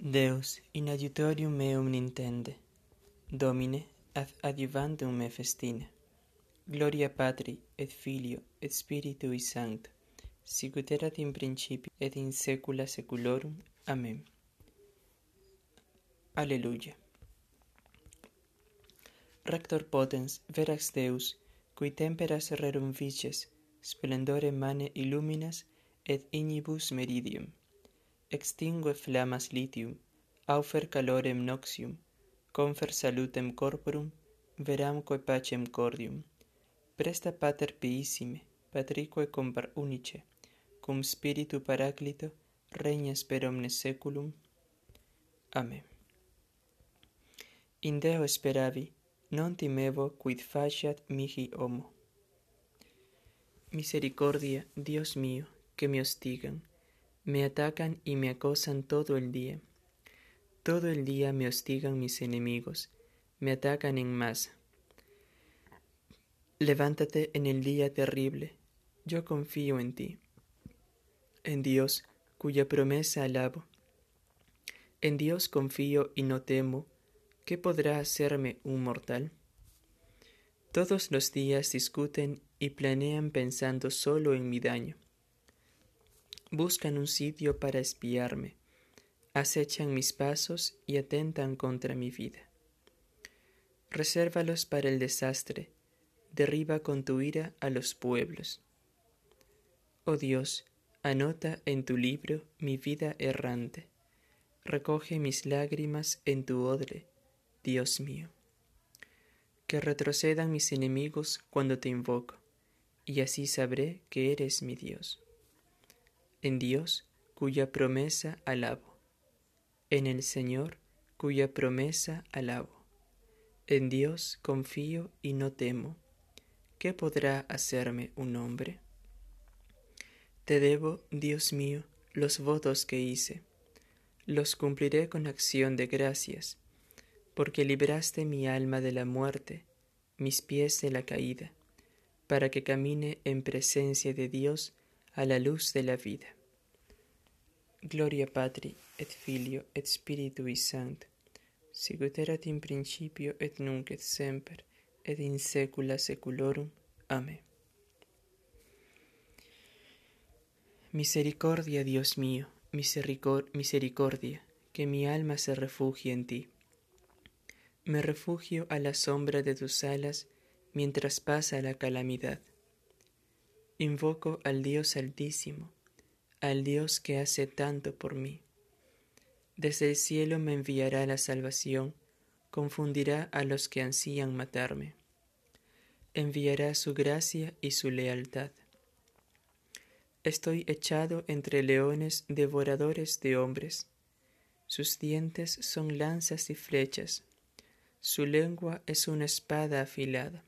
Deus, in adiutorium meum nintende, Domine, ad adiuvantum me festine. Gloria Patri, et Filio, et Spiritui Sancto, sicut erat in principio, et in saecula saeculorum. Amen. Alleluia. Rector potens, verax Deus, cui temperas rerum vices, splendore mane illuminas, et ignibus meridium extingue flammas litium, aufer calorem noxium, confer salutem corporum, veramque pacem cordium. Presta pater piissime, patrique compar unice, cum spiritu paraclito, regnas per omnes seculum. Amen. In Deo speravi, non timevo quid faciat mihi homo. Misericordia, Dios mio, que me hostigan, me atacan y me acosan todo el día. Todo el día me hostigan mis enemigos, me atacan en masa. Levántate en el día terrible, yo confío en ti. En Dios, cuya promesa alabo. En Dios confío y no temo, ¿qué podrá hacerme un mortal? Todos los días discuten y planean pensando solo en mi daño buscan un sitio para espiarme, acechan mis pasos y atentan contra mi vida. Resérvalos para el desastre, derriba con tu ira a los pueblos. Oh Dios, anota en tu libro mi vida errante, recoge mis lágrimas en tu odre, Dios mío. Que retrocedan mis enemigos cuando te invoco, y así sabré que eres mi Dios en Dios cuya promesa alabo, en el Señor cuya promesa alabo. En Dios confío y no temo. ¿Qué podrá hacerme un hombre? Te debo, Dios mío, los votos que hice. Los cumpliré con acción de gracias, porque libraste mi alma de la muerte, mis pies de la caída, para que camine en presencia de Dios a la luz de la vida. Gloria Patri, et Filio, et Spiritui Sancto, sicut erat in principio et nunc et semper, et in saecula saeculorum. Amén. Misericordia, Dios mío, misericordia, que mi alma se refugie en ti. Me refugio a la sombra de tus alas mientras pasa la calamidad Invoco al Dios Altísimo, al Dios que hace tanto por mí. Desde el cielo me enviará la salvación, confundirá a los que ansían matarme. Enviará su gracia y su lealtad. Estoy echado entre leones devoradores de hombres. Sus dientes son lanzas y flechas. Su lengua es una espada afilada.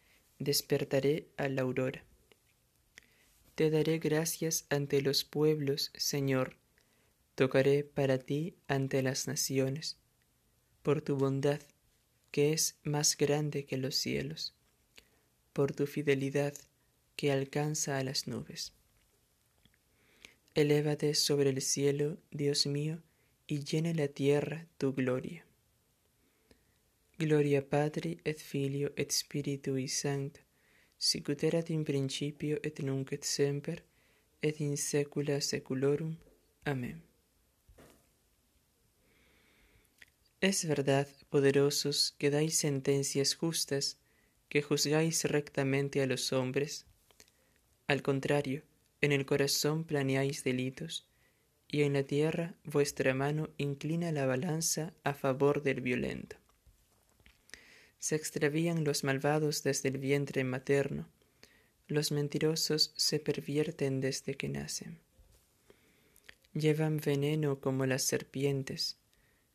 despertaré a la aurora. Te daré gracias ante los pueblos, Señor, tocaré para ti ante las naciones, por tu bondad, que es más grande que los cielos, por tu fidelidad, que alcanza a las nubes. Elévate sobre el cielo, Dios mío, y llene la tierra tu gloria. Gloria Patri et Filio et Spiritui Sancto, sicut erat in principio et nunc et semper, et in saecula saeculorum. Amén. Es verdad, poderosos, que dais sentencias justas, que juzgáis rectamente a los hombres. Al contrario, en el corazón planeáis delitos, y en la tierra vuestra mano inclina la balanza a favor del violento se extravían los malvados desde el vientre materno, los mentirosos se pervierten desde que nacen. llevan veneno como las serpientes,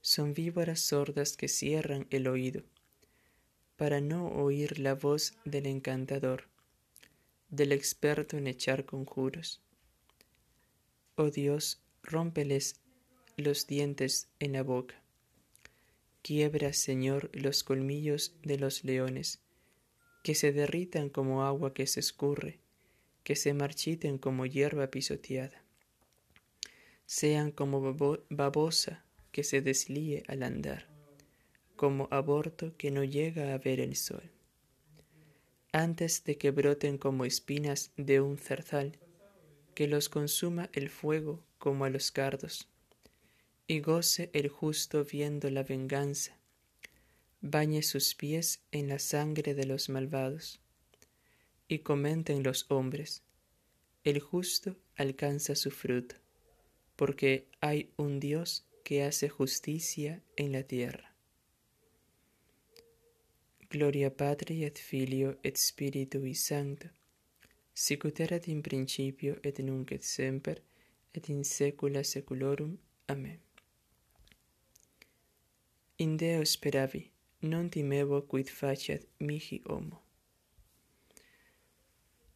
son víboras sordas que cierran el oído, para no oír la voz del encantador, del experto en echar conjuros. Oh Dios, rómpeles los dientes en la boca. Quiebra, Señor, los colmillos de los leones, que se derritan como agua que se escurre, que se marchiten como hierba pisoteada. Sean como babosa que se deslíe al andar, como aborto que no llega a ver el sol. Antes de que broten como espinas de un zarzal, que los consuma el fuego como a los cardos y goce el justo viendo la venganza, bañe sus pies en la sangre de los malvados, y comenten los hombres, el justo alcanza su fruto, porque hay un Dios que hace justicia en la tierra. Gloria Patri et Filio et Spiritui Sancto, sicut erat in principio et nunc et semper et in saecula saeculorum. Amen. in Deo speravi, non timevo quid faciat mihi homo.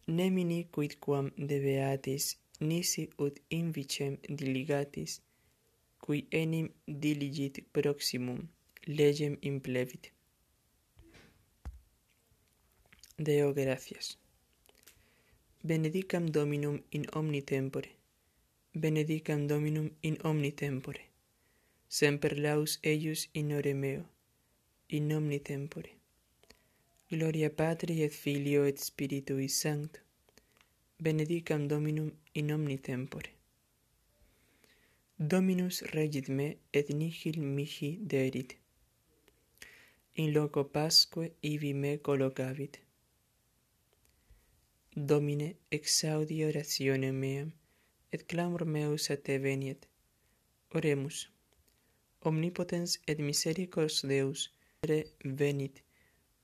Nemini quid quam debeatis, nisi ut invicem diligatis, qui enim diligit proximum, legem implevit. Deo gracias. Benedicam Dominum in omni tempore. Benedicam Dominum in omni tempore semper laus eius in ore meo, in omni tempore. Gloria Patri et Filio et Spiritui Sancto, benedicam Dominum in omni tempore. Dominus regit me et nihil mihi derit. In loco pasque ibi me collocavit. Domine, exaudi orationem meam, et clamor meus a te veniet. Oremus omnipotens et misericors Deus, venit,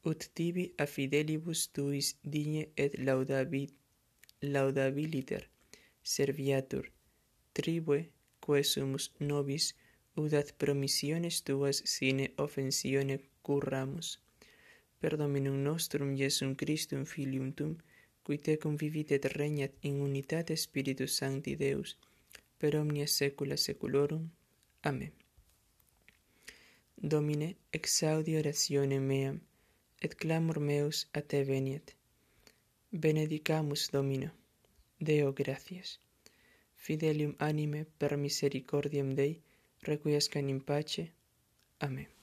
ut tibi a fidelibus tuis digne et laudabit, laudabiliter serviatur, tribue, quae sumus nobis, udat promissiones tuas sine offensione curramus. Per Dominum nostrum Iesum Christum Filium Tum, qui tecum vivit et regnat in unitate Spiritus Sancti Deus, per omnia saecula saeculorum. Amen. Domine, exaudi orationem meam, et clamor meus a te veniet. Benedicamus Domino. Deo gratias. Fidelium anime per misericordiam Dei requiescan in pace. Amen.